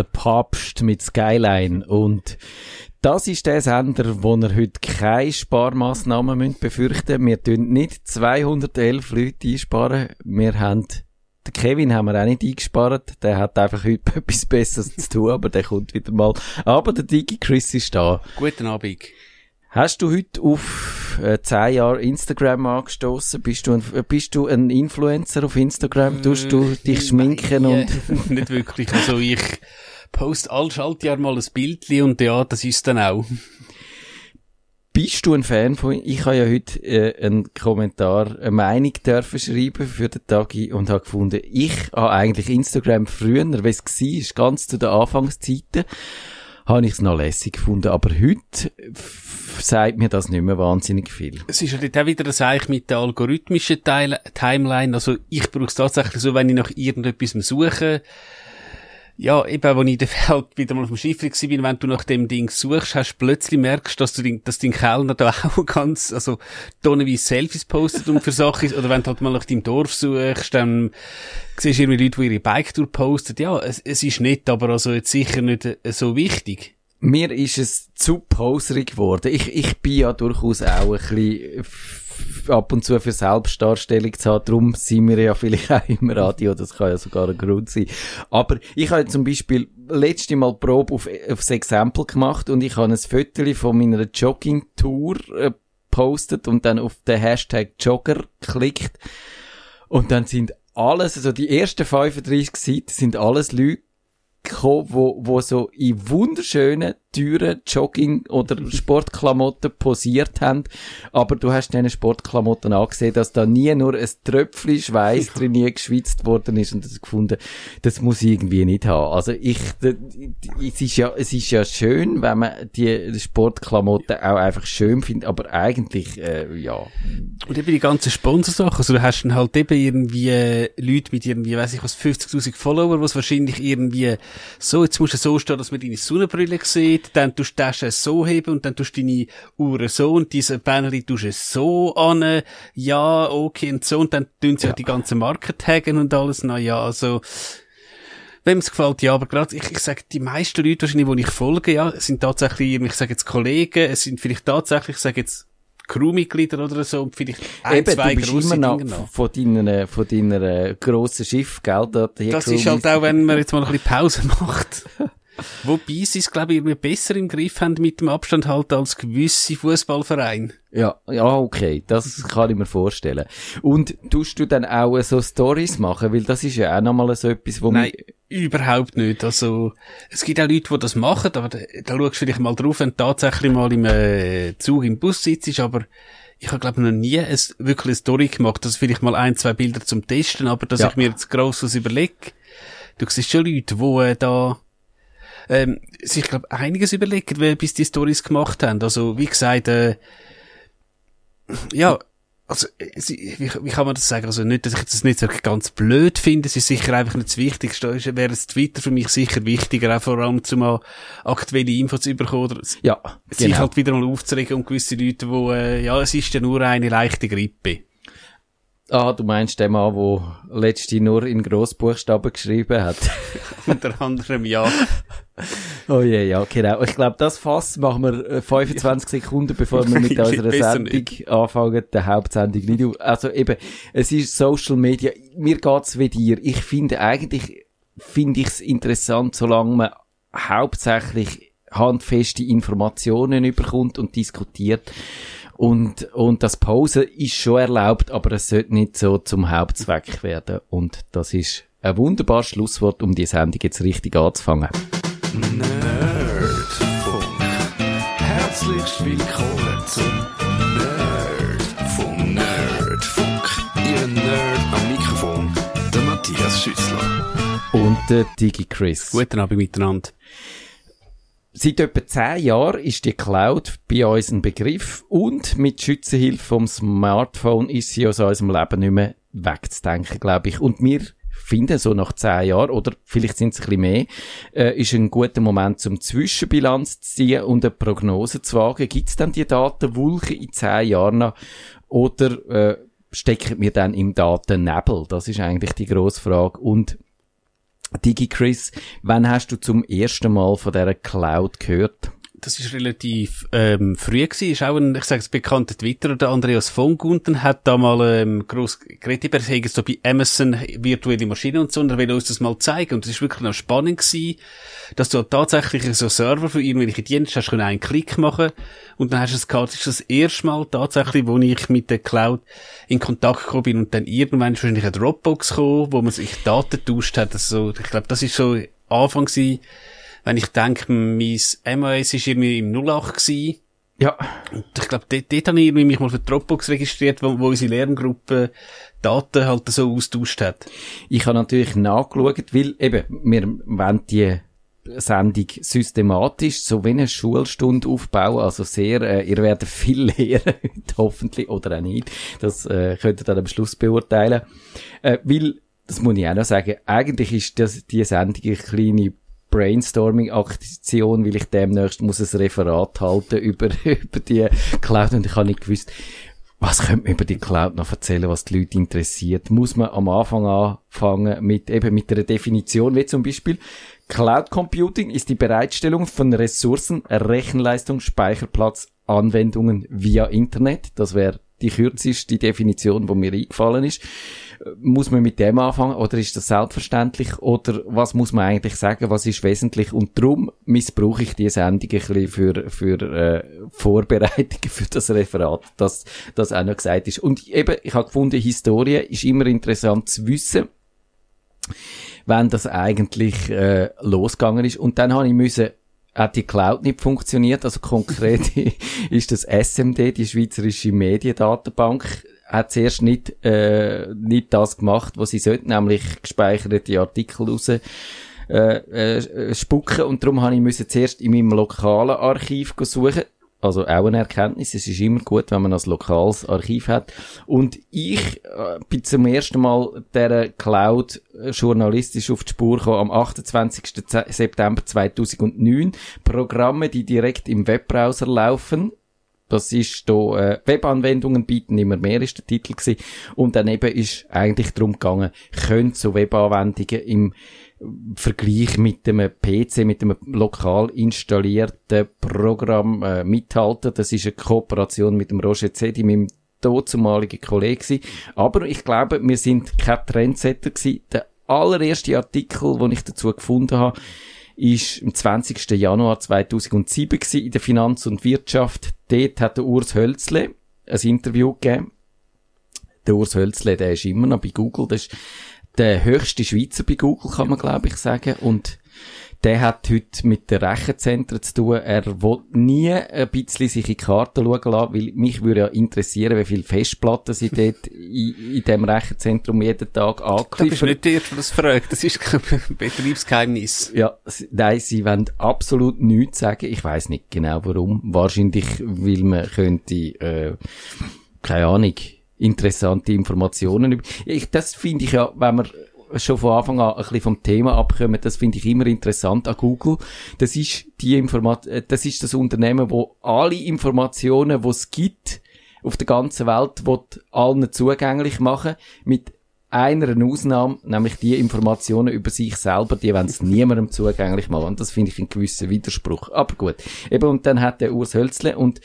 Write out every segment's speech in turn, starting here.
der Papst mit Skyline und das ist der Sender, wo wir heute keine Sparmaßnahmen befürchten müssen. Wir tun nicht 211 Leute einsparen. Wir haben, den Kevin haben wir auch nicht eingespart. Der hat einfach heute etwas Besseres zu tun, aber der kommt wieder mal. Aber der Digi Chris ist da. Guten Abend. Hast du heute auf äh, 10 Jahre Instagram angestoßen? Bist du ein, äh, bist du ein Influencer auf Instagram? Tust du dich schminken Nein, und äh, nicht wirklich. Also ich post all Schaltjahr mal ein Bildli und ja, das ist dann auch. Bist du ein Fan von Ich habe ja heute äh, einen Kommentar, eine Meinung dürfen schreiben für den Tagi und habe gefunden, ich habe eigentlich Instagram früher, wie es war, ganz zu den Anfangszeiten, habe ich es noch lässig gefunden. Aber heute sagt mir das nicht mehr wahnsinnig viel. Es ist ja dort auch wieder das eigentlich mit der algorithmischen Teil Timeline. Also ich brauche es tatsächlich so, wenn ich nach irgendetwas suche. Ja, eben, wo ich dann halt wieder mal auf dem Schiff war, wenn du nach dem Ding suchst, hast du plötzlich merkst, dass du den, dass dein Kellner da auch ganz, also, tonnenweise Selfies postet und für Sachen, oder wenn du halt mal nach deinem Dorf suchst, dann siehst du irgendwie Leute, die ihre Bike-Tour posten. Ja, es, es ist nett, aber also jetzt sicher nicht äh, so wichtig. Mir ist es zu poserig geworden. Ich, ich bin ja durchaus auch ein bisschen ab und zu für Selbstdarstellung zu haben. Darum sind wir ja vielleicht auch im Radio. Das kann ja sogar ein Grund sein. Aber ich habe zum Beispiel letzte Mal Probe auf, aufs Exempel gemacht und ich habe ein Foto von meiner Jogging-Tour äh, postet und dann auf den Hashtag Jogger geklickt. Und dann sind alles, also die ersten 35 Seiten sind alles Leute gekommen, wo, wo so in wunderschönen, teuren Jogging- oder Sportklamotten posiert haben. Aber du hast diesen Sportklamotten angesehen, dass da nie nur ein Tröpfchen Schweiß drin nie geschwitzt worden ist und das gefunden, das muss ich irgendwie nicht haben. Also ich, es ist ja, es ist ja schön, wenn man die Sportklamotten auch einfach schön findet, aber eigentlich, äh, ja. Und eben die ganzen Sponsorsachen. Also du hast dann halt eben irgendwie äh, Leute mit irgendwie, weiß ich was, 50.000 Follower, was wahrscheinlich irgendwie so, jetzt musst du so stehen, dass man deine Sonnenbrille sieht, dann tust du die so heben und dann tust du deine Uhr so und diese Banner tust du so an, ja, okay und so und dann tun sie ja. die ganzen Marken taggen und alles, na ja, also, Wem es gefällt, ja, aber gerade, ich, ich sage, die meisten Leute wahrscheinlich, die ich folge, ja, sind tatsächlich, ich sage jetzt Kollegen, es sind vielleicht tatsächlich, ich sage jetzt, Crewmitglieder oder so, und vielleicht ein, Eben, zwei du bist grosse immer noch Dinge noch. von deiner, von deiner grossen Schiff, gell? Da, Das ist halt auch, wenn man jetzt mal ein bisschen Pause macht. Wobei sie es, glaube ich, besser im Griff haben mit dem Abstand halt als gewisse Fußballvereine. Ja, ja, okay, das kann ich mir vorstellen. Und tust du dann auch so Stories machen, weil das ist ja auch nochmal so etwas, wo Nein, überhaupt nicht. Also, es gibt auch Leute, die das machen, aber da, da schaust du vielleicht mal drauf, wenn du tatsächlich mal im äh, Zug im Bus sitzt, aber ich habe, glaube noch nie ein, wirklich eine Story gemacht, dass vielleicht mal ein, zwei Bilder zum Testen, aber dass Ja. ich mir jetzt gross was überlege. Du siehst schon Leute, die äh, da ähm, sich, glaube einiges überlegen, wie- bis die Stories gemacht haben. Also, wie gesagt, äh, ja, also, äh, wie, wie kann man das sagen? Also nicht, dass ich das nicht ganz blöd finde, es ist sicher einfach nicht das Wichtigste. Da wäre das Twitter für mich sicher wichtiger, auch vor allem zum mal aktuelle Infos zu bekommen oder ja, sich genau. halt wieder mal aufzuregen und gewisse Leute, wo, äh, ja, es ist ja nur eine leichte Grippe. Ah, du meinst den Mann, der letzte nur in Grossbuchstaben geschrieben hat. Unter anderem, ja. oh je, ja, genau. Ich glaube, das Fass machen wir äh, 25 Sekunden, bevor wir mit unserer Sendung anfangen, der Hauptsendung nicht. auf- Also eben, es ist Social Media. Mir geht's wie dir. Ich finde eigentlich, finde ich's interessant, solange man hauptsächlich handfeste Informationen überkommt und diskutiert. Und, und das Pause ist schon erlaubt, aber es sollte nicht so zum Hauptzweck werden. Und das ist ein wunderbares Schlusswort, um die Sendung jetzt richtig anzufangen. Nerdfunk. Herzlich willkommen zum Nerdfunk. Nerdfunk. Ihr Nerd am Mikrofon, der Matthias Schüssler. Und der Digi Chris. Guten Abend miteinander. Seit etwa zehn Jahren ist die Cloud bei uns ein Begriff und mit Schützenhilfe vom Smartphone ist sie aus unserem Leben nicht mehr wegzudenken, glaube ich. Und wir finden, so nach zehn Jahren, oder vielleicht sind es ein bisschen mehr, äh, ist ein guter Moment zum Zwischenbilanz zu ziehen und eine Prognose zu wagen. Gibt es dann die Datenwulche in zehn Jahren noch? Oder äh, stecken wir dann im Datennebel? Das ist eigentlich die grosse Frage. Und DigiChris, wann hast du zum ersten Mal von dieser Cloud gehört? Das ist relativ ähm, früh gewesen. Ist auch ein, ich sage es bekannter Twitterer, der Andreas von Gunten hat da mal ähm, gross geredet über so bei Amazon virtuelle Maschinen und so, und er will uns das mal zeigen. Und es ist wirklich noch spannend gewesen, dass du tatsächlich so Server für irgendwelche Dienste hast können einen Klick machen und dann hast du es gehabt. Das ist das erste Mal tatsächlich, wo ich mit der Cloud in Kontakt gekommen bin und dann irgendwann ist wahrscheinlich eine Dropbox gekommen, wo man sich Daten tauscht hat. Also, ich glaube, das ist so Anfang gewesen, wenn ich denke, mein MOS war irgendwie im 08 gewesen. Ja. Und ich glaube, dort, dort habe ich mich mal für Dropbox registriert, wo, wo unsere Lerngruppe Daten halt so austauscht hat. Ich habe natürlich nachgeschaut, weil eben, wir wollen die Sendung systematisch, so wie eine Schulstunde aufbauen, also sehr, äh, ihr werdet viel lernen, hoffentlich, oder auch nicht, das äh, könnt ihr dann am Schluss beurteilen, äh, weil, das muss ich auch noch sagen, eigentlich ist das, die Sendung eine kleine Brainstorming-Aktion, weil ich demnächst muss ein Referat halten über, über die Cloud und ich habe nicht gewusst, was könnte man über die Cloud noch erzählen, was die Leute interessiert? Muss man am Anfang anfangen mit, eben mit einer Definition, wie zum Beispiel Cloud Computing ist die Bereitstellung von Ressourcen, Rechenleistung, Speicherplatz, Anwendungen via Internet. Das wäre die kürzeste Definition, die mir eingefallen ist. Muss man mit dem anfangen oder ist das selbstverständlich oder was muss man eigentlich sagen, was ist wesentlich und darum missbrauche ich diese Sendung ein bisschen für, für äh, Vorbereitungen für das Referat, dass das auch noch gesagt ist. Und eben, ich habe gefunden, Historie ist immer interessant zu wissen, wenn das eigentlich äh, losgegangen ist. Und dann habe ich müssen hat die Cloud nicht funktioniert. Also konkret ist das SMD, die Schweizerische Mediendatenbank, hat zuerst nicht, äh, nicht das gemacht, was sie sollten, nämlich gespeicherte Artikel raus äh, äh, spucken. Und darum habe ich müssen zuerst in meinem lokalen Archiv suchen. Also auch eine Erkenntnis. Es ist immer gut, wenn man ein lokales Archiv hat. Und ich äh, bin zum ersten Mal der Cloud journalistisch auf die Spur gekommen am 28. September 2009. Programme, die direkt im Webbrowser laufen. Das ist da, äh, Webanwendungen bieten immer mehr, ist der Titel gewesen. Und dann eben ist eigentlich darum gegangen, können so Webanwendungen im Vergleich mit dem PC, mit dem lokal installierten Programm äh, mithalten. Das ist eine Kooperation mit dem Roger Zedi, meinem dazumaligen Kollegen. Aber ich glaube, wir sind kein Trendsetter gewesen. Der allererste Artikel, den ich dazu gefunden habe, ist am 20. Januar 2007 gewesen, in der Finanz und Wirtschaft. Dort hat der Urs Hölzle ein Interview gegeben. Der Urs Hölzle, der ist immer noch bei Google. Das ist der höchste Schweizer bei Google, kann man glaube ich sagen. Und der hat heute mit den Rechenzentren zu tun. Er will nie ein bisschen sich in die Karten schauen lassen, weil mich würde ja interessieren, wie viele Festplatten sie dort in, in dem Rechenzentrum jeden Tag angreifen. Du bist nicht der Erste, das fragt. Das ist kein Betriebsgeheimnis. Ja, nein, sie wollen absolut nichts sagen. Ich weiß nicht genau warum. Wahrscheinlich, weil man könnte, äh, keine Ahnung, interessante Informationen. Ich, das finde ich ja, wenn man schon von Anfang an ein bisschen vom Thema abkommen, das finde ich immer interessant an Google. Das ist die Informat äh, das ist das Unternehmen, wo alle Informationen, die es gibt, auf der ganzen Welt, wird allen zugänglich machen, mit einer Ausnahme, nämlich die Informationen über sich selber, die wollen es niemandem zugänglich machen. Und das finde ich einen gewissen Widerspruch. Aber gut. Eben, und dann hat der Urs Hölzle und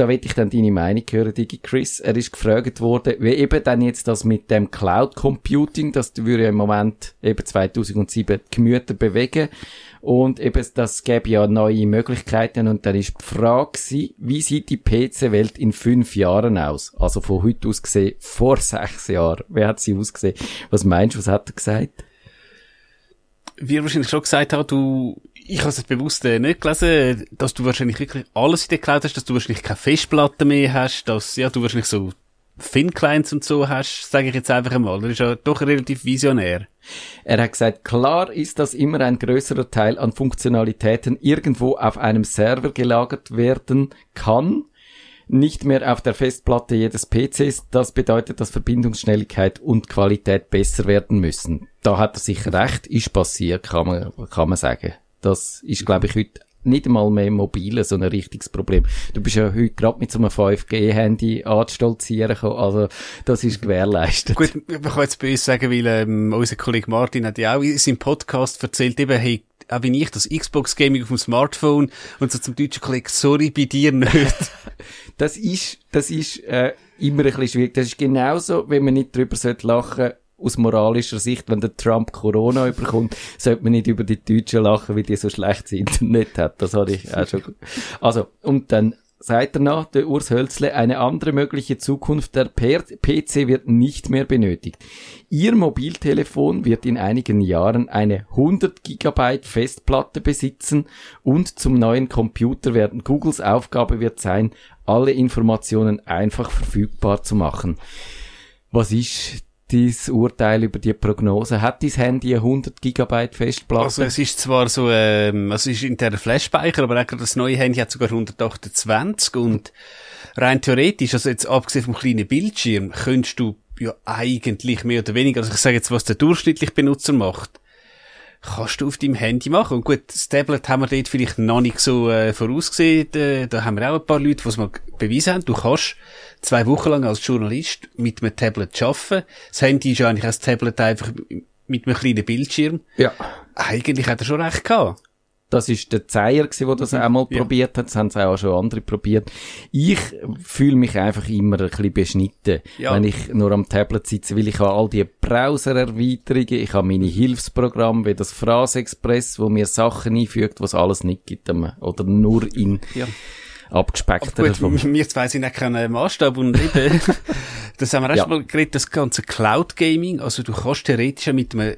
da will ich dann deine Meinung hören, Digi Chris. Er ist gefragt worden, wie eben dann jetzt das mit dem Cloud Computing, das würde ja im Moment eben 2007 die Gemüter bewegen. Und eben, das gäbe ja neue Möglichkeiten. Und dann ist die Frage gewesen, wie sieht die PC-Welt in fünf Jahren aus? Also von heute aus gesehen, vor sechs Jahren. Wie hat sie ausgesehen? Was meinst du, was hat er gesagt? Wie er wahrscheinlich schon gesagt hat, du ich habe es bewusst äh, nicht gelesen, dass du wahrscheinlich wirklich alles in der Cloud hast, dass du wahrscheinlich keine Festplatte mehr hast, dass ja, du wahrscheinlich so Thin-Clients und so hast, sage ich jetzt einfach einmal. Das ist ja doch relativ visionär. Er hat gesagt, klar ist, dass immer ein größerer Teil an Funktionalitäten irgendwo auf einem Server gelagert werden kann, nicht mehr auf der Festplatte jedes PCs. Das bedeutet, dass Verbindungsschnelligkeit und Qualität besser werden müssen. Da hat er sich recht, ist passiert, kann man, kann man sagen. Das ist, glaube ich, heute nicht einmal mehr mobile so ein richtiges Problem. Du bist ja heute gerade mit so einem 5G-Handy anzustolzieren gekommen, also das ist gewährleistet. Gut, man kann jetzt bei uns sagen, weil ähm, unser Kollege Martin hat ja auch in seinem Podcast erzählt, eben, hey, auch wie ich, das Xbox-Gaming auf dem Smartphone und so zum deutschen Kollegen, sorry, bei dir nicht. das ist, das ist äh, immer ein bisschen schwierig. Das ist genauso, wenn man nicht drüber lachen sollte, aus moralischer Sicht, wenn der Trump Corona überkommt, sollte man nicht über die Deutschen lachen, weil die so schlechtes Internet hat. Das hatte ich auch schon. Also, und dann sagt er noch, der Urs Hölzle, eine andere mögliche Zukunft der PC wird nicht mehr benötigt. Ihr Mobiltelefon wird in einigen Jahren eine 100 Gigabyte Festplatte besitzen und zum neuen Computer werden Googles Aufgabe wird sein, alle Informationen einfach verfügbar zu machen. Was ist dein Urteil über die Prognose? Hat dein Handy 100 Gigabyte Festplatte? Also es ist zwar so, ähm, es ist in der Flash-Speicher, aber auch das neue Handy hat sogar 128 und rein theoretisch, also jetzt abgesehen vom kleinen Bildschirm, könntest du ja eigentlich mehr oder weniger, also ich sage jetzt, was der durchschnittliche Benutzer macht, kannst du auf deinem Handy machen. Und gut, das Tablet haben wir dort vielleicht noch nicht so äh, vorausgesehen. Da haben wir auch ein paar Leute, die es mal bewiesen haben. Du kannst zwei Wochen lang als Journalist mit einem Tablet arbeiten. Das Handy ist ja eigentlich als Tablet einfach mit einem kleinen Bildschirm. Ja. Eigentlich hat er schon recht gehabt. Das ist der Zeier der das mhm. einmal ja. probiert hat. Das haben es auch schon andere probiert. Ich fühle mich einfach immer ein bisschen beschnitten, ja. wenn ich nur am Tablet sitze, weil ich habe all die Browser-Erweiterungen, ich habe meine Hilfsprogramme, wie das Phrase-Express, wo mir Sachen einfügt, was alles nicht gibt, oder nur in ja abgespeckter Gut, wir zwei sind auch kein Maßstab und eben, das haben wir erst ja. mal geredet, das ganze Cloud Gaming, also du kannst theoretisch ja mit einem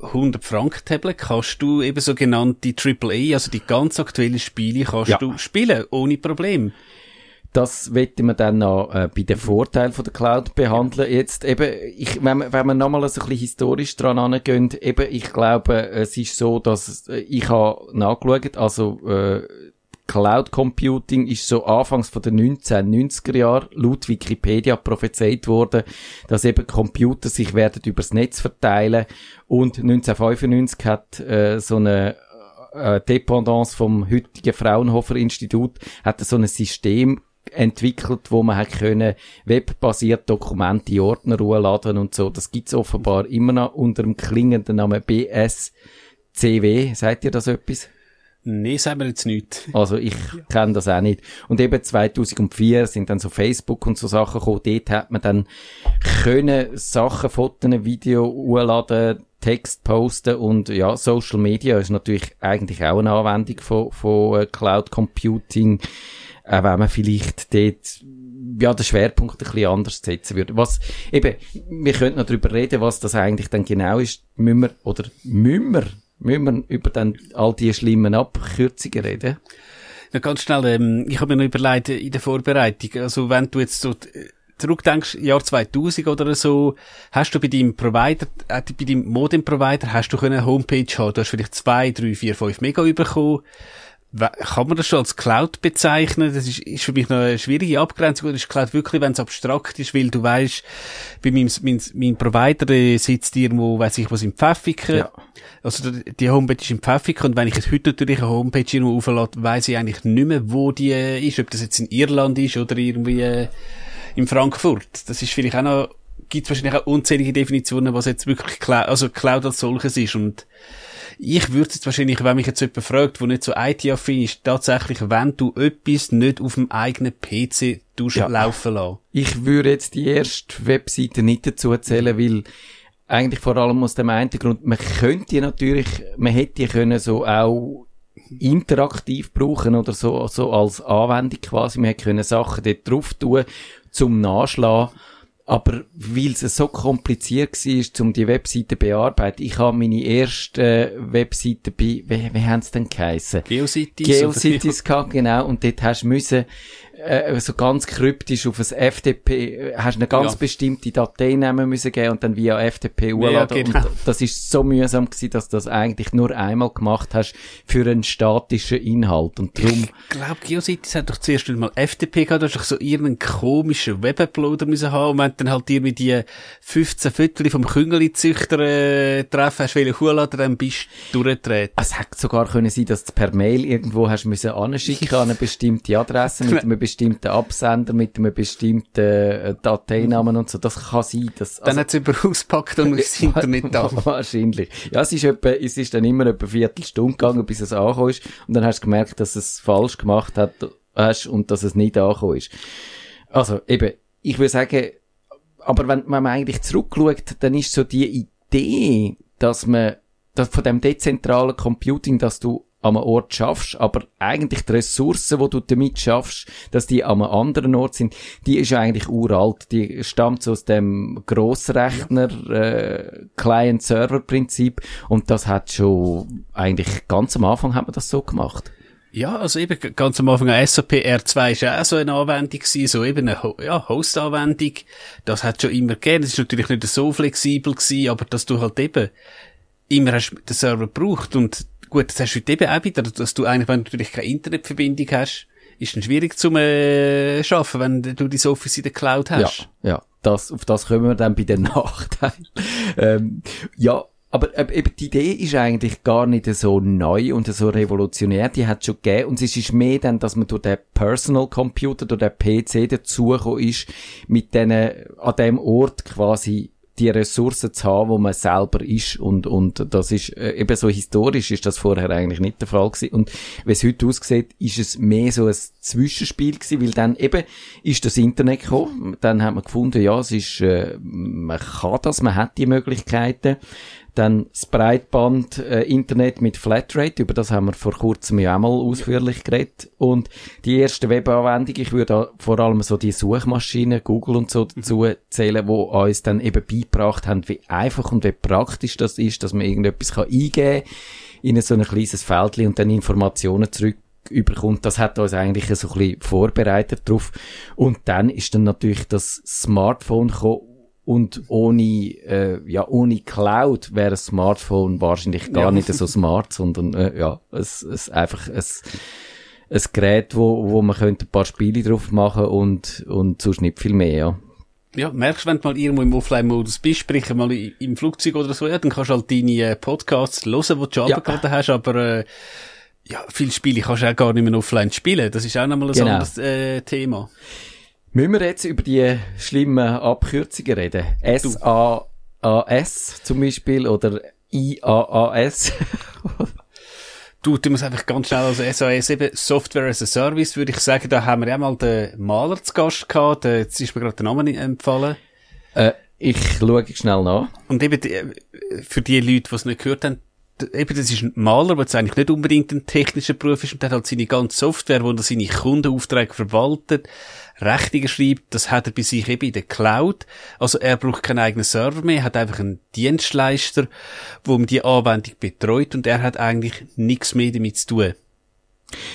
100 Franken Tablet kannst du eben sogenannte AAA, also die ganz aktuellen Spiele kannst ja. du spielen, ohne Problem. Das wette man dann noch äh, bei den Vorteilen von der Cloud behandeln. Jetzt eben, ich, wenn, man, wenn wir nochmal so ein bisschen historisch dran angehen, eben, ich glaube, es ist so, dass äh, ich habe nachgeschaut, also äh, Cloud Computing ist so anfangs von den 1990er Jahren laut Wikipedia prophezeit worden, dass eben Computer sich werden übers Netz verteilen und 1995 hat äh, so eine äh, Dependance vom heutigen Fraunhofer Institut hat so ein System entwickelt, wo man hat können webbasiert Dokumente in Ordner laden und so. Das gibt's offenbar immer noch unter dem klingenden Namen BSCW. Seid ihr das etwas? Nee, sagen wir jetzt nicht. Also ich kenne das auch nicht. Und eben 2004 sind dann so Facebook und so Sachen gekommen. Dort hat man dann können Sachen, Fotos, Video hochladen, Text posten und ja, Social Media ist natürlich eigentlich auch eine Anwendung von, von äh, Cloud Computing, auch wenn man vielleicht dort ja, den Schwerpunkt ein bisschen anders setzen würde. Was, eben, wir könnten noch darüber reden, was das eigentlich dann genau ist. Müssen wir, oder müssen wir Müssen wir über dann all die schlimmen Abkürzungen reden? Ja, ganz schnell, ähm, ich habe mir noch überlegt in der Vorbereitung, also wenn du jetzt so äh, zurückdenkst, Jahr 2000 oder so, hast du bei deinem Provider, äh, bei deinem Modem-Provider, hast du eine Homepage haben, du hast vielleicht zwei, drei, vier, fünf Mega bekommen, kann man das schon als Cloud bezeichnen? Das ist, ist für mich noch eine schwierige Abgrenzung. Das ist Cloud wirklich, wenn es abstrakt ist, weil du weißt, bei meinem, mein, mein Provider der sitzt irgendwo, weiß ich was, im Pfäffiken. Ja. Also die Homepage ist im Pfäffiken und wenn ich jetzt heute natürlich eine Homepage irgendwo auflade, weiss ich eigentlich nicht mehr, wo die äh, ist, ob das jetzt in Irland ist oder irgendwie äh, in Frankfurt. Das ist vielleicht auch noch, gibt wahrscheinlich auch unzählige Definitionen, was jetzt wirklich Cloud, also Cloud als solches ist und ich würde jetzt wahrscheinlich, wenn mich jetzt jemand fragt, der nicht so IT-affin ist, tatsächlich, wenn du etwas nicht auf dem eigenen PC ja. laufen lassen. Ich würde jetzt die erste Webseite nicht dazu erzählen, weil eigentlich vor allem aus dem einen Grund, man könnte natürlich, man hätte können so auch interaktiv brauchen oder so, so als Anwendung quasi. Man hätte können Sachen dort drauf tun, zum Nachschlagen. Aber weil es so kompliziert war, um die Webseite zu bearbeiten, ich habe meine erste Webseite bei, wie, wie haben sie denn geheissen? Geocities. Geocities gehabt, genau. Und dort hast du müssen, äh, so ganz kryptisch auf ein FTP, äh, hast eine ganz Ja. bestimmte Datei nehmen müssen geben und dann via FTP hochladen. genau. Und das ist so mühsam gewesen, dass du das eigentlich nur einmal gemacht hast für einen statischen Inhalt. Und darum, Ich glaube, GeoCities hat doch zuerst mal FTP gehabt, da hast doch so irgendeinen komischen Webuploader müssen haben und wenn du dann halt dir mit die 15 Viertel vom Küngeli-Züchter äh, treffen hast, wollen hochladen, dann bist du durchgedreht. es hätte sogar können sein, dass du per Mail irgendwo hast müssen anschicken an eine bestimmte Adresse mit einem bestimmten Absender, mit einem bestimmten äh, Dateinamen und so. Das kann sein, dass, Dann hat es jemand ausgepackt und ist Internet da. Wahrscheinlich. Ja, es ist etwa, es ist dann immer etwa eine Viertelstunde gegangen, bis es angekommen ist. Und dann hast du gemerkt, dass es falsch gemacht hat, hast und dass es nicht angekommen ist. Also, eben, ich würde sagen, aber wenn, wenn man eigentlich zurückschaut, dann ist so die Idee, dass man, dass von dem dezentralen Computing, dass du am Ort schaffst, aber eigentlich die Ressourcen, die du damit schaffst, dass die am anderen Ort sind, die ist eigentlich uralt. Die stammt so aus dem Grossrechner äh, Client-Server-Prinzip und das hat schon eigentlich ganz am Anfang hat man das so gemacht. Ja, also eben ganz am Anfang SAP R2 ist ja auch so eine Anwendung gewesen, so eben eine ja, Host-Anwendung. Das hat schon immer gegeben. Das ist natürlich nicht so flexibel gewesen, aber dass du halt eben immer hast den Server gebraucht und gut, das hast du heute eben auch wieder, dass du eigentlich, wenn du natürlich keine Internetverbindung hast, ist dann schwierig zum äh, schaffen, wenn du dein Office in der Cloud hast. Ja, ja. Das, auf das kommen wir dann bei den Nachteilen. ähm, ja, aber äh, eben die Idee ist eigentlich gar nicht so neu und so revolutionär. Die hat schon gegeben. Und es ist mehr dann, dass man durch den Personal Computer, durch den PC dazugekommen ist, mit denen, an dem Ort quasi die Ressourcen zu haben, wo man selber ist. Und und das ist äh, eben so historisch ist das vorher eigentlich nicht der Fall gewesen. Und wie es heute aussieht, ist es mehr so ein Zwischenspiel gewesen, weil dann eben ist das Internet gekommen, dann hat man gefunden, ja, es ist äh, man kann das, man hat die Möglichkeiten, dann das Breitband äh, Internet mit Flatrate, über das haben wir vor kurzem ja auch mal ausführlich geredet. Und die erste Webanwendung, ich würde vor allem so die Suchmaschinen, Google und so dazu zählen, wo uns dann eben beigebracht haben, wie einfach und wie praktisch das ist, dass man irgendetwas kann eingeben in so ein kleines Feldchen und dann Informationen zurück überkommt, das hat uns eigentlich so ein bisschen vorbereitet drauf. Und dann ist dann natürlich das Smartphone gekommen und ohne, äh, ja, ohne Cloud wäre ein Smartphone wahrscheinlich gar Ja. nicht so smart, sondern, äh, ja, es, es einfach ein, ein Gerät, wo, wo man könnte ein paar Spiele drauf machen und, und sonst nicht viel mehr, ja. Ja, merkst du, wenn du mal irgendwo im Offline-Modus bist, sprich mal im Flugzeug oder so, ja, dann kannst du halt deine äh, Podcasts hören, die du schon Ja. hast, aber äh, ja, viele Spiele kannst du auch gar nicht mehr offline spielen. Das ist auch nochmal ein Genau. anderes äh, Thema. Müssen wir jetzt über die schlimmen Abkürzungen reden? S-A-A-S zum Beispiel oder I-A-A-S? Du, du musst einfach ganz schnell, also SAS eben Software as a Service, würde ich sagen, da haben wir ja mal den Maler zu Gast gehabt, der, jetzt ist mir gerade der Name nicht empfallen. äh, ich schaue schnell nach. Und eben, die, äh, für die Leute, die es nicht gehört haben, eben, das ist ein Maler, der jetzt eigentlich nicht unbedingt ein technischer Beruf ist und der hat halt seine ganze Software, wo er seine Kundenaufträge verwaltet, Rechnungen schreibt, das hat er bei sich eben in der Cloud. Also er braucht keinen eigenen Server mehr, hat einfach einen Dienstleister, der um die Anwendung betreut und er hat eigentlich nichts mehr damit zu tun.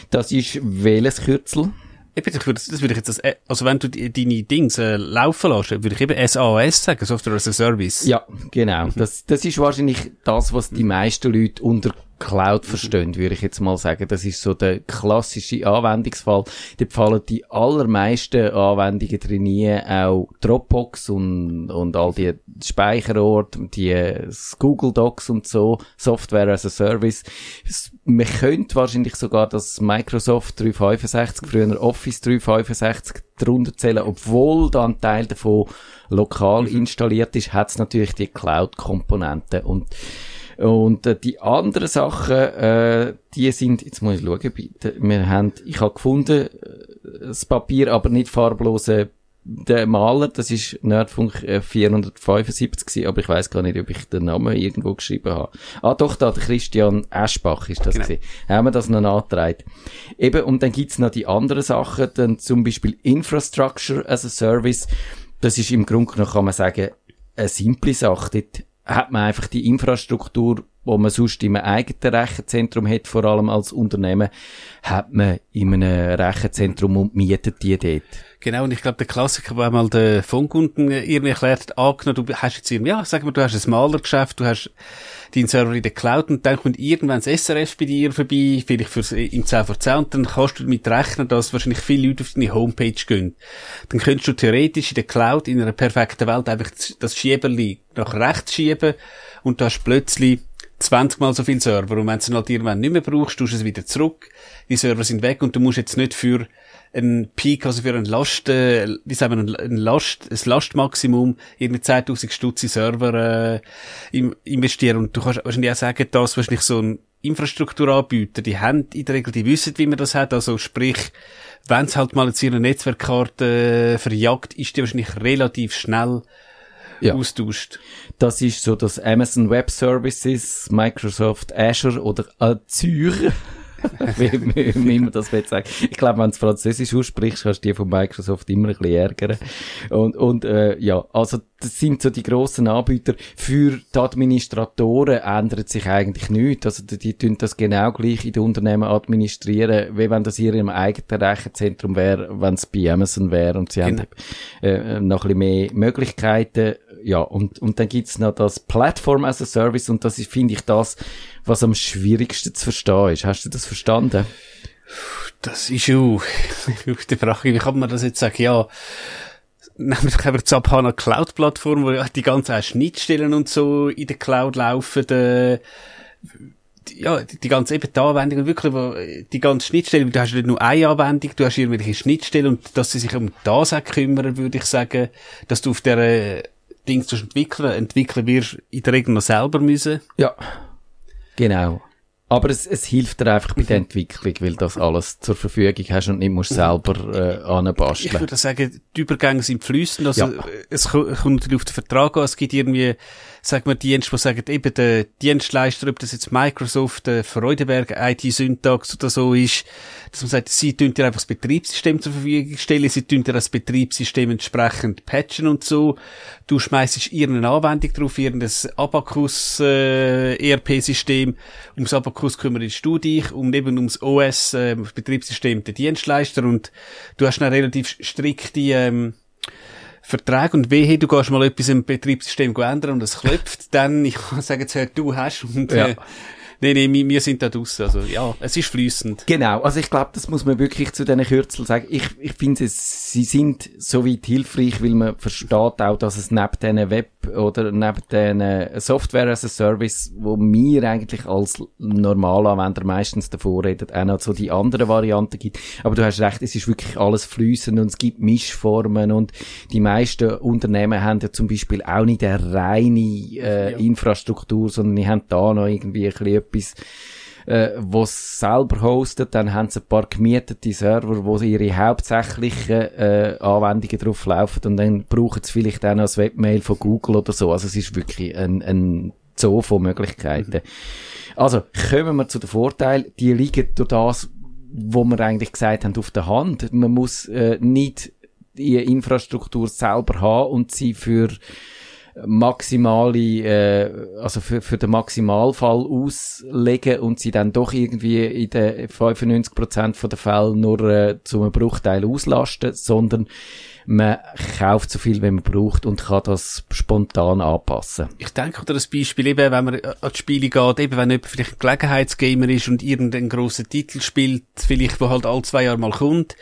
Das ist welches Kürzel? Eben, ich würde, das würde ich jetzt, als, äh, also wenn du deine Dings äh, laufen lässt, würde ich eben SAS sagen, Software as a Service. Ja, genau. Das, das ist wahrscheinlich das, was die meisten Leute unter Cloud verstehen, würde ich jetzt mal sagen. Das ist so der klassische Anwendungsfall. Dort fallen die allermeisten Anwendungen drin, auch Dropbox und, und all die Speicherorte, die Google Docs und so, Software as a Service. Man könnte wahrscheinlich sogar das Microsoft 365, früher Office 365 drunter zählen, obwohl da ein Teil davon lokal installiert ist, hat es natürlich die Cloud-Komponente und und äh, die anderen Sachen, äh, die sind, jetzt muss ich schauen, bitte. Wir haben, ich habe gefunden, äh, das Papier, aber nicht farblose, der Maler, das ist Nerdfunk äh, 475 gewesen, aber ich weiß gar nicht, ob ich den Namen irgendwo geschrieben habe. Ah, doch, da, der Christian Eschbach ist das Genau. gewesen. Haben wir das noch nachgetragen. Eben, und dann gibt's noch die anderen Sachen, dann zum Beispiel Infrastructure as a Service. Das ist im Grunde genommen, kann man sagen, eine simple Sache. Dort hat man einfach die Infrastruktur wo man sonst einem eigenen Rechenzentrum hat, vor allem als Unternehmen, hat man in einem Rechenzentrum und mietet die dort. Genau, und ich glaube, der Klassiker, wo einmal der Funkkunden irgendwie erklärt, angenommen, du hast jetzt irgendwie, ja, sag mal, du hast ein Malergeschäft, du hast deinen Server in der Cloud und dann kommt irgendwann das SRF bei dir vorbei, vielleicht fürs, im 10 vor 10 und dann kannst du damit rechnen, dass wahrscheinlich viele Leute auf deine Homepage gehen. Dann könntest du theoretisch in der Cloud, in einer perfekten Welt, einfach das Schieberli nach rechts schieben und du hast plötzlich 20 mal so viel Server. Und wenn du es halt irgendwann nicht mehr brauchst, tust du es wieder zurück, die Server sind weg und du musst jetzt nicht für ein Peak, also für ein Last, äh, wie sagen wir, ein Last, ein Lastmaximum, irgendwie 10.000 Stutz Server, äh, investieren. Und du kannst wahrscheinlich auch sagen, dass wahrscheinlich so ein Infrastrukturanbieter, die haben in der Regel, die wissen, wie man das hat, also sprich, wenn es halt mal jetzt ihre Netzwerkkarte äh, verjagt, ist die wahrscheinlich relativ schnell ja. austauscht. Das ist so das Amazon Web Services, Microsoft Azure oder Azure. wie, wie, wie man das will sagen. Ich glaube, wenn du Französisch aussprichst, kannst du die von Microsoft immer ein bisschen ärgern. Und, und äh, ja, also das sind so die grossen Anbieter. Für die Administratoren ändert sich eigentlich nichts. Also die, die tun das genau gleich in den Unternehmen administrieren, wie wenn das in ihrem eigenen Rechenzentrum wäre, wenn es bei Amazon wäre und sie genau. haben äh, noch ein bisschen mehr Möglichkeiten. Ja, und, und dann gibt's noch das Platform as a Service und das ist, finde ich, das, was am schwierigsten zu verstehen ist. Hast du das verstanden? Das ist auch die Frage, wie kann man das jetzt sagen? Ja, nehmen wir doch einfach die Subhana Cloud Plattform, wo die ganzen Schnittstellen und so in der Cloud laufen, äh, ja, die, die ganze eben die Anwendung, wirklich, wo, die ganze Schnittstelle, du hast nicht nur eine Anwendung, du hast irgendwelche Schnittstellen und dass sie sich um das auch kümmern, würde ich sagen, dass du auf der Dings entwickeln, entwickeln wirst in der Regel noch selber müssen. Ja. Genau. Aber es, es hilft dir einfach bei der Entwicklung, weil das alles zur Verfügung hast und nicht musst selber äh, anbasteln. Ich würde sagen, die Übergänge sind fließend. Also ja. es kommt natürlich auf den Vertrag an. Es gibt irgendwie sagen wir, Dienste, die sagen, eben der Dienstleister, ob das jetzt Microsoft, der Freudenberg, IT-Syntax oder so ist, dass man sagt, sie tun dir einfach das Betriebssystem zur Verfügung stellen, sie tun dir das Betriebssystem entsprechend patchen und so. Du schmeißt irgendeine Anwendung drauf, irgendein Abacus äh, ERP-System. Ums Abacus kümmerst du dich, um eben ums OS, äh, Betriebssystem der Dienstleister und du hast eine relativ strikte ähm, Vertrag und wehe, du gehst mal etwas im Betriebssystem ändern und es klopft, dann, ich kann sagen, jetzt hört du hast und, ja. äh, Nee, nee, wir, sind da draussen. Also, ja, es ist fließend. Genau. Also, ich glaube, das muss man wirklich zu diesen Kürzeln sagen. Ich, ich finde, sie sind so weit hilfreich, weil man versteht auch, dass es neben diesen Web- oder neben diesen Software as a Service, wo wir eigentlich als Normalanwender meistens davor reden, auch noch so die anderen Varianten gibt. Aber du hast recht, es ist wirklich alles fließend und es gibt Mischformen und die meisten Unternehmen haben ja zum Beispiel auch nicht eine reine äh, ja. Infrastruktur, sondern die haben da noch irgendwie ein bisschen etwas, äh, was selber hostet, dann haben sie ein paar gemietete Server, wo ihre hauptsächlichen äh, Anwendungen drauf laufen und dann brauchen sie vielleicht auch noch ein Webmail von Google oder so. Also es ist wirklich ein, ein Zoo von Möglichkeiten. Mhm. Also, kommen wir zu den Vorteilen. Die liegen durch das, wo wir eigentlich gesagt haben, auf der Hand. Man muss äh, nicht die Infrastruktur selber haben und sie für maximale, äh, also für, für den Maximalfall auslegen und sie dann doch irgendwie in den 95% der Fälle nur äh, zu einem Bruchteil auslasten, sondern man kauft so viel, wie man braucht und kann das spontan anpassen. Ich denke, oder das Beispiel eben, wenn man an die Spiele geht, eben wenn jemand vielleicht ein Gelegenheitsgamer ist und irgendeinen grossen Titel spielt, vielleicht, wo halt alle zwei Jahre mal kommt,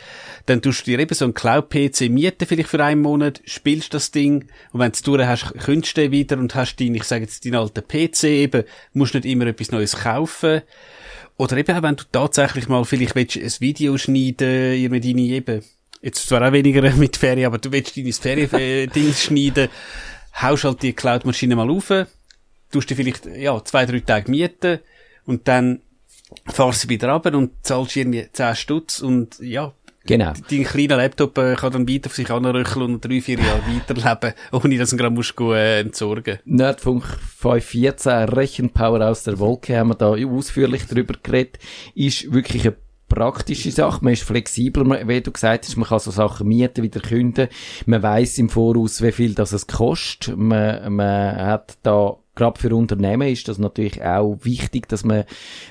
dann tust du dir eben so einen Cloud-PC mieten, vielleicht für einen Monat, spielst das Ding, und wenn du es durch hast, kündigst du wieder und hast deinen, ich sage jetzt, deinen alten PC eben, musst nicht immer etwas Neues kaufen. Oder eben, wenn du tatsächlich mal vielleicht willst, ein Video schneiden, irgendwie deine eben, jetzt zwar auch weniger mit Ferien, aber du willst deine Ferien-Dings schneiden, haust halt die Cloud-Maschine mal auf, tust dir vielleicht, ja, zwei, drei Tage mieten und dann fahrst du wieder runter und zahlst irgendwie 10 Stutz und ja, Genau. Dein kleiner Laptop äh, kann dann weiter auf sich anrücheln und drei, vier Jahre weiterleben, ohne dass du ihn gerade musst, äh, entsorgen. Nerdfunk 514, Rechenpower aus der Wolke, haben wir da ausführlich drüber geredet, ist wirklich eine praktische Sache. Man ist flexibler, wie du gesagt hast, man kann so Sachen mieten, wieder künden. Man weiß im Voraus, wie viel das es kostet. Man, man hat da gerade für Unternehmen ist das natürlich auch wichtig, dass man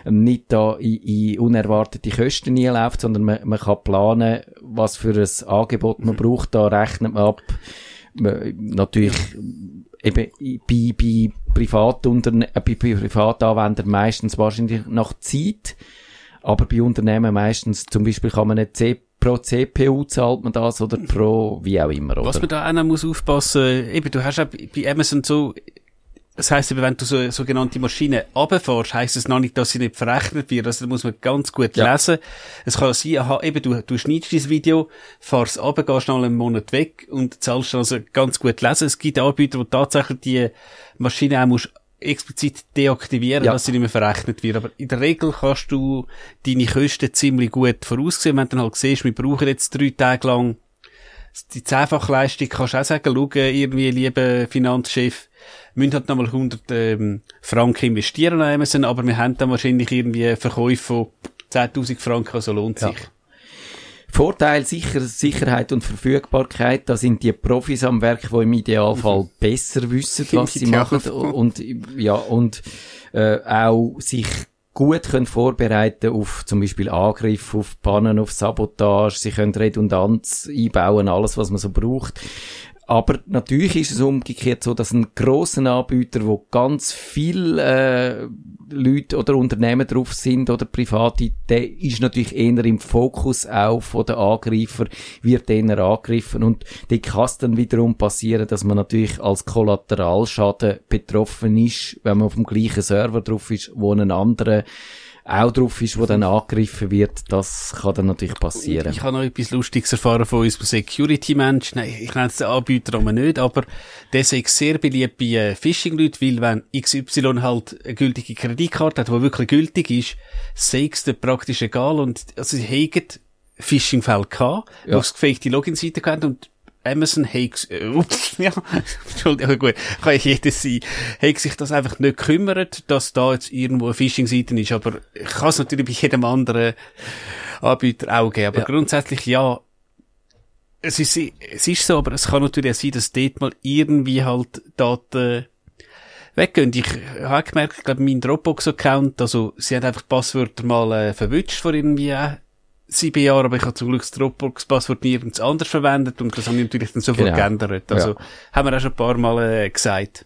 nicht da in, in unerwartete Kosten läuft, sondern man, man kann planen, was für ein Angebot man braucht. Da rechnet man ab. Man, natürlich eben bei, bei Privatunternehmen, äh, bei Privatanwendern meistens wahrscheinlich nach Zeit, aber bei Unternehmen meistens, zum Beispiel kann man nicht C pro CPU zahlt man das oder pro wie auch immer, oder? Was man da auch noch muss aufpassen, eben, du hast auch bei Amazon so, das heisst, wenn du so sogenannte Maschinen runterfährst, heisst es noch nicht, dass sie nicht verrechnet wird. Also da muss man ganz gut ja. lesen. Es kann sein, aha, eben, du, du schneidest das Video, fährst runter, gehst schnell einen Monat weg und zahlst also ganz gut lesen. Es gibt Anbieter, wo tatsächlich die Maschine auch musst explizit deaktivieren, ja. dass sie nicht mehr verrechnet wird. Aber in der Regel kannst du deine Kosten ziemlich gut voraussehen. Wenn du dann halt siehst, wir brauchen jetzt drei Tage lang die Zehnfachleistung, kannst du auch sagen, schau, irgendwie, lieber Finanzchef, wir müssen halt nochmal 100 ähm, Franken investieren an Amazon, aber wir haben dann wahrscheinlich irgendwie Verkäufe von 10.000 Franken, also lohnt sich. Vorteil sicher, Sicherheit und Verfügbarkeit, da sind die Profis am Werk, die im Idealfall mhm. besser wissen, was sie machen und, ja, und äh, auch sich gut können vorbereiten auf zum Beispiel Angriff, auf Pannen, auf Sabotage, sie können Redundanz einbauen, alles, was man so braucht. Aber natürlich ist es umgekehrt so, dass ein grosser Anbieter, wo ganz viel äh, Leute oder Unternehmen drauf sind oder Private, der ist natürlich eher im Fokus auch von den Angreifer, wird eher angegriffen. Und die kann es dann wiederum passieren, dass man natürlich als Kollateralschaden betroffen ist, wenn man auf dem gleichen Server drauf ist, wo ein anderer auch drauf ist, wo dann angegriffen wird, das kann dann natürlich passieren. Ich habe noch etwas Lustiges erfahren von unserem Security-Mensch. Nein, ich nenne es den Anbieter aber nicht, aber der ist sehr beliebt bei äh, Phishing-Leuten, weil wenn XY halt eine gültige Kreditkarte hat, die wirklich gültig ist, sei es praktisch egal und also sie haben Phishing-Fälle gehabt, ja. wo es gefakte Login-Seiten gehabt und Amazon hat, äh, ups, ja, Entschuldigung, gut, kann ich jedes sein, hat sich das einfach nicht gekümmert, dass da jetzt irgendwo eine Phishing-Seite ist, aber ich kann es natürlich bei jedem anderen Anbieter auch geben, aber ja. grundsätzlich ja, es ist, es ist so, aber es kann natürlich auch sein, dass dort mal irgendwie halt Daten weggehen. Ich habe gemerkt, ich glaube, mein Dropbox-Account, also, sie haben einfach Passwörter mal äh, verwünscht vor irgendwie sieben Jahren, aber ich habe zum Glück das Dropbox-Passwort nirgends anders verwendet und das haben wir natürlich dann sofort genau. geändert. Also, ja. haben wir auch schon ein paar Mal äh, gesagt.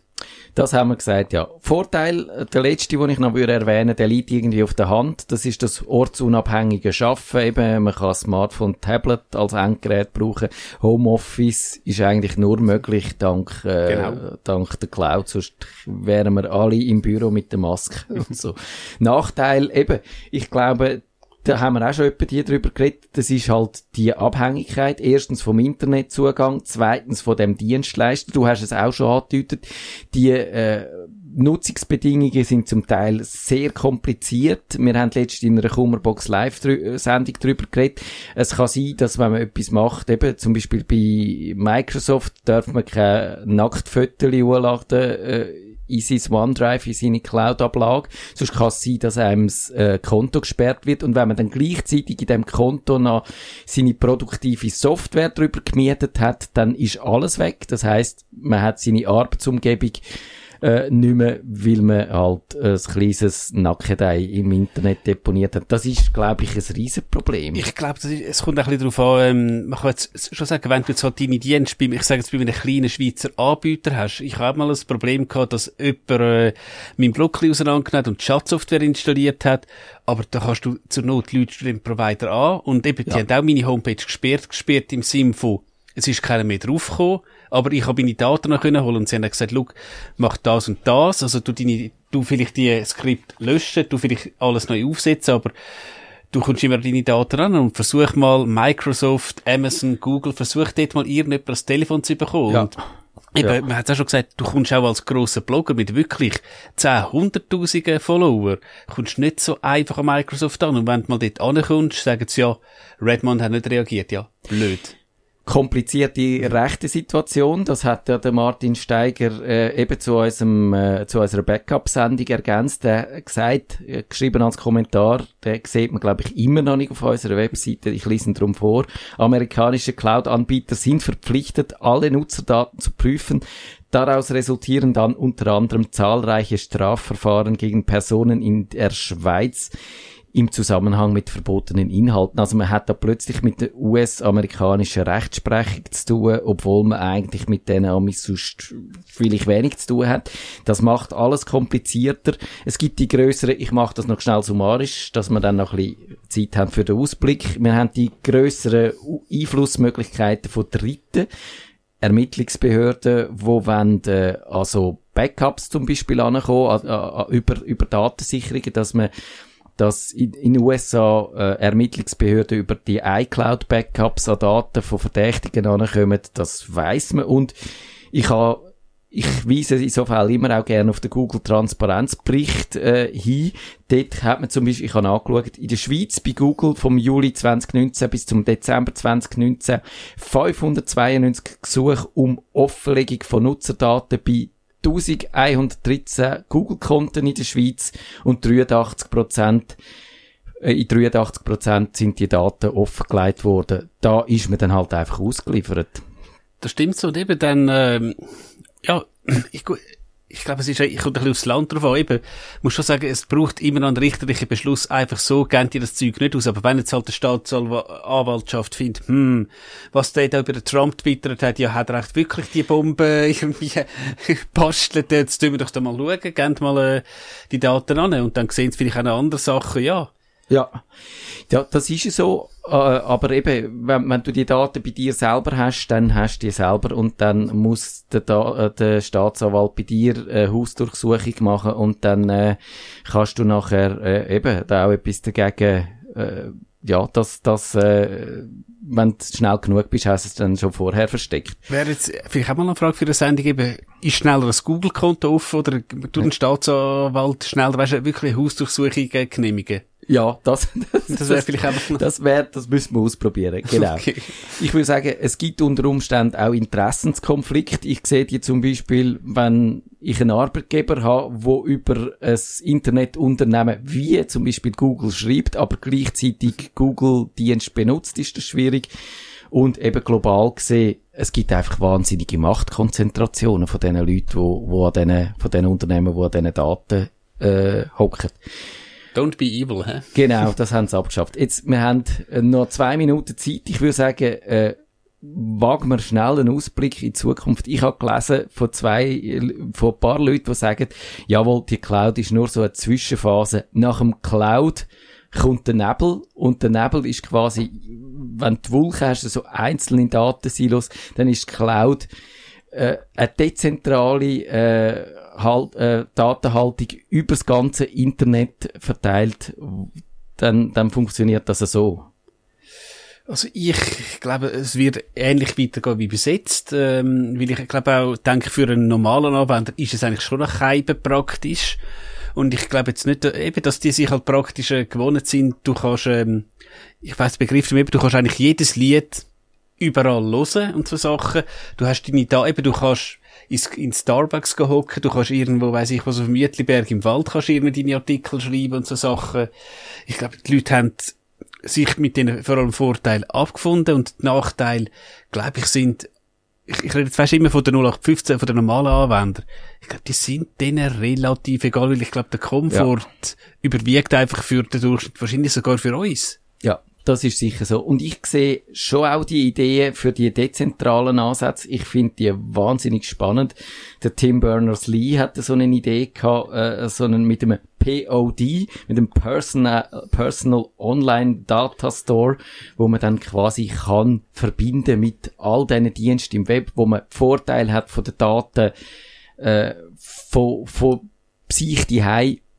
Das haben wir gesagt, ja. Vorteil, der letzte, den ich noch würde erwähnen, der liegt irgendwie auf der Hand. Das ist das ortsunabhängige Schaffen. Eben, man kann Smartphone, Tablet als Endgerät brauchen. Homeoffice ist eigentlich nur möglich dank, äh, genau. dank der Cloud. Sonst wären wir alle im Büro mit der Maske und so. Nachteil, eben, ich glaube, da haben wir auch schon etwa die drüber geredet. Das ist halt die Abhängigkeit. Erstens vom Internetzugang, zweitens von dem Dienstleister. Du hast es auch schon angedeutet. Die, äh, Nutzungsbedingungen sind zum Teil sehr kompliziert. Wir haben letztens in einer Kummerbox Live-Sendung drüber geredet. Es kann sein, dass wenn man etwas macht, eben zum Beispiel bei Microsoft darf man keine Nacktfotos hochladen, äh, in sein OneDrive, in seine Cloud-Ablage. Sonst kann es sein, dass einem das äh, Konto gesperrt wird. Und wenn man dann gleichzeitig in dem Konto noch seine produktive Software drüber gemietet hat, dann ist alles weg. Das heißt, man hat seine Arbeitsumgebung äh, nicht mehr, weil man halt ein kleines Nackedei im Internet deponiert hat. Das ist, glaube ich, ein Riesenproblem. Ich glaube, es kommt ein bisschen darauf an, ähm, man kann jetzt schon sagen, wenn du jetzt halt deine Dienste bei, ich sage jetzt bei einem kleinen Schweizer Anbieter hast, ich habe mal ein Problem gehabt, dass jemand äh, meinen Block auseinandergenommen und Chat-Software installiert hat, aber da kannst du zur Not Leute den Provider an und eben, die ja. haben auch meine Homepage gesperrt, gesperrt im Sinn von, es ist keiner mehr draufgekommen, aber ich habe meine Daten noch können holen und sie haben gesagt, look, mach das und das, also du deine, du vielleicht die Skript löschen, du vielleicht alles neu aufsetzen, aber du kommst immer deine Daten an und versuch mal Microsoft, Amazon, Google, versuch dort mal irgendjemand das Telefon zu bekommen. Ja. Eben, ja. man hat auch schon gesagt, du kommst auch als grosser Blogger mit wirklich 10, 100.000 Follower, kommst nicht so einfach an Microsoft an. Und wenn du mal dort ankommst, sagen sie ja, Redmond hat nicht reagiert. Ja, blöd komplizierte rechte Situation. Das hat ja der Martin Steiger äh, eben zu unserem äh, zu unserer Backup-Sendung ergänzt. Der gesagt, äh, geschrieben als Kommentar, der sieht man glaube ich immer noch nicht auf unserer Webseite. Ich lese ihn drum vor. Amerikanische Cloud-Anbieter sind verpflichtet, alle Nutzerdaten zu prüfen. Daraus resultieren dann unter anderem zahlreiche Strafverfahren gegen Personen in der Schweiz im Zusammenhang mit verbotenen Inhalten. Also man hat da plötzlich mit der US-amerikanischen Rechtsprechung zu tun, obwohl man eigentlich mit denen Amis sonst vielleicht wenig zu tun hat. Das macht alles komplizierter. Es gibt die größeren, ich mache das noch schnell summarisch, dass wir dann noch ein bisschen Zeit haben für den Ausblick. Wir haben die größeren Einflussmöglichkeiten von Dritten. Ermittlungsbehörden, wo wollen, äh, also Backups zum Beispiel ankommen, äh, äh, über, über Datensicherungen, dass man dass in, den USA äh, Ermittlungsbehörden über die iCloud-Backups an Daten von Verdächtigen ankommen, das weiß man. Und ich habe ich weise in so Fall immer auch gerne auf den Google Transparenzbericht äh, hin. Dort hat man zum Beispiel, ich habe angeschaut, in der Schweiz bei Google vom Juli 2019 bis zum Dezember 2019 592 Gesuche um Offenlegung von Nutzerdaten bei 1113 Google-Konten in der Schweiz und 83 Prozent äh, in 83 Prozent sind die Daten offengelegt worden. Da ist man dann halt einfach ausgeliefert. Das stimmt so. Und eben dann, ähm, ja, ich, ich glaube, es ist, ich kommt ein bisschen aufs Land drauf an. Eben, muss schon sagen, es braucht immer einen richterlichen Beschluss. Einfach so gehen die das Zeug nicht aus. Aber wenn jetzt halt die Staatsanwaltschaft findet, hm, was der da über den Trump twittert hat, ja, hat er echt wirklich die Bombe irgendwie bastelt, jetzt tun wir doch da mal schauen, gehen mal äh, die Daten an und dann sehen sie vielleicht auch eine andere Sachen, ja. Ja. Ja, das ist so. Äh, aber eben, wenn, wenn, du die Daten bei dir selber hast, dann hast du die selber und dann muss der, da äh, der Staatsanwalt bei dir eine Hausdurchsuchung machen und dann äh, kannst du nachher äh, eben da auch etwas dagegen, äh, ja, das, das, äh, wenn du schnell genug bist, hast du es dann schon vorher versteckt. Wäre jetzt vielleicht auch mal eine Frage für eine Sendung eben, ist schneller ein Google-Konto auf oder tut ein Staatsanwalt schneller, weißt du, wirklich eine Hausdurchsuchung genehmigen? Ja, das, das, das wäre vielleicht einfach noch. Das wäre, das müssen wir ausprobieren, genau. Okay. Ich würde sagen, es gibt unter Umständen auch Interessenskonflikte. Ich sehe die zum Beispiel, wenn ich einen Arbeitgeber habe, wo über ein Internetunternehmen wie zum Beispiel Google schreibt, aber gleichzeitig Google-Dienst benutzt, ist das schwierig. Und eben global gesehen, es gibt einfach wahnsinnige Machtkonzentrationen von diesen Leuten, wo, wo an diesen, von diesen Unternehmen, die an diesen Daten, äh, hocken. Don't be evil, hä? Genau, das haben sie abgeschafft. Jetzt, wir haben äh, noch zwei Minuten Zeit. Ich würde sagen, äh, wagen wir schnell einen Ausblick in die Zukunft. Ich habe gelesen von zwei, von ein paar Leuten, die sagen, jawohl, die Cloud ist nur so eine Zwischenphase. Nach dem Cloud kommt der Nebel und der Nebel ist quasi, wenn du Wolken hast, so einzelne Datensilos, dann ist die Cloud äh, eine dezentrale äh, halt, äh, Datenhaltung übers ganze Internet verteilt, dann, dann funktioniert das so. Also ich glaube, es wird ähnlich weitergehen wie bis ähm, weil ich glaube auch, denke, für einen normalen Anwender ist es eigentlich schon noch Scheibe praktisch. Und ich glaube jetzt nicht, eben, dass die sich halt praktisch äh, gewohnt sind. Du kannst, ähm, ich weiß Begriff nicht mehr, du kannst eigentlich jedes Lied überall hören und so Sachen. Du hast deine da, eben, du kannst ins, in Starbucks hocken, du kannst irgendwo, weiss ich was, auf dem Mietliberg im Wald kannst irgendwie deine Artikel schreiben und so Sachen. Ich glaube, die Leute haben sich mit den vor allem Vorteilen abgefunden und die Nachteile, glaube ich, sind ich, ich rede jetzt fast immer von der 0815, von den normalen Anwendern. Ich glaube, die sind denen relativ egal, weil ich glaube, der Komfort ja. überwiegt einfach für den Durchschnitt, wahrscheinlich sogar für uns. Das ist sicher so. Und ich sehe schon auch die Ideen für die dezentralen Ansätze. Ich finde die wahnsinnig spannend. Der Tim Berners-Lee hatte so eine Idee gehabt, äh, so einen, mit einem POD, mit dem Personal, Personal Online Data Store, wo man dann quasi kann verbinden mit all diesen Diensten im Web, wo man Vorteil hat von den Daten, äh, von, von sich die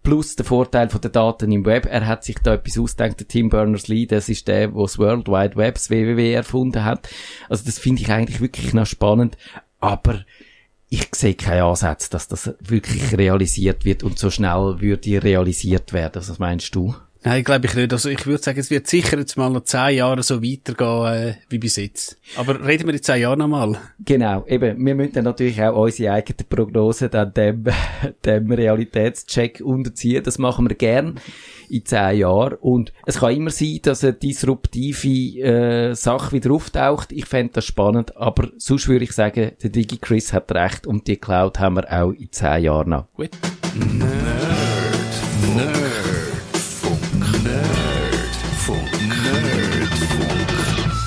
plus der Vorteil von den Daten im Web. Er hat sich da etwas ausgedacht, der Tim Berners-Lee, das ist der, der das World Wide Web, das WWW erfunden hat. Also das finde ich eigentlich wirklich noch spannend, aber ich sehe keinen Ansatz, dass das wirklich realisiert wird und so schnell würde realisiert werden. Was meinst du? Nein, glaube ich nicht. Also ich würde sagen, es wird sicher jetzt mal noch zehn Jahre so weitergehen äh, wie bis jetzt. Aber reden wir in zehn Jahren nochmal. Genau, eben, wir müssen dann natürlich auch unsere eigenen Prognosen dann dem, dem Realitätscheck unterziehen. Das machen wir gern in zehn Jahren. Und es kann immer sein, dass eine disruptive äh, Sache wieder auftaucht. Ich fände das spannend, aber sonst würde ich sagen, der Digi Chris hat recht und die Cloud haben wir auch in zehn Jahren noch. Gut. Nerdfunk.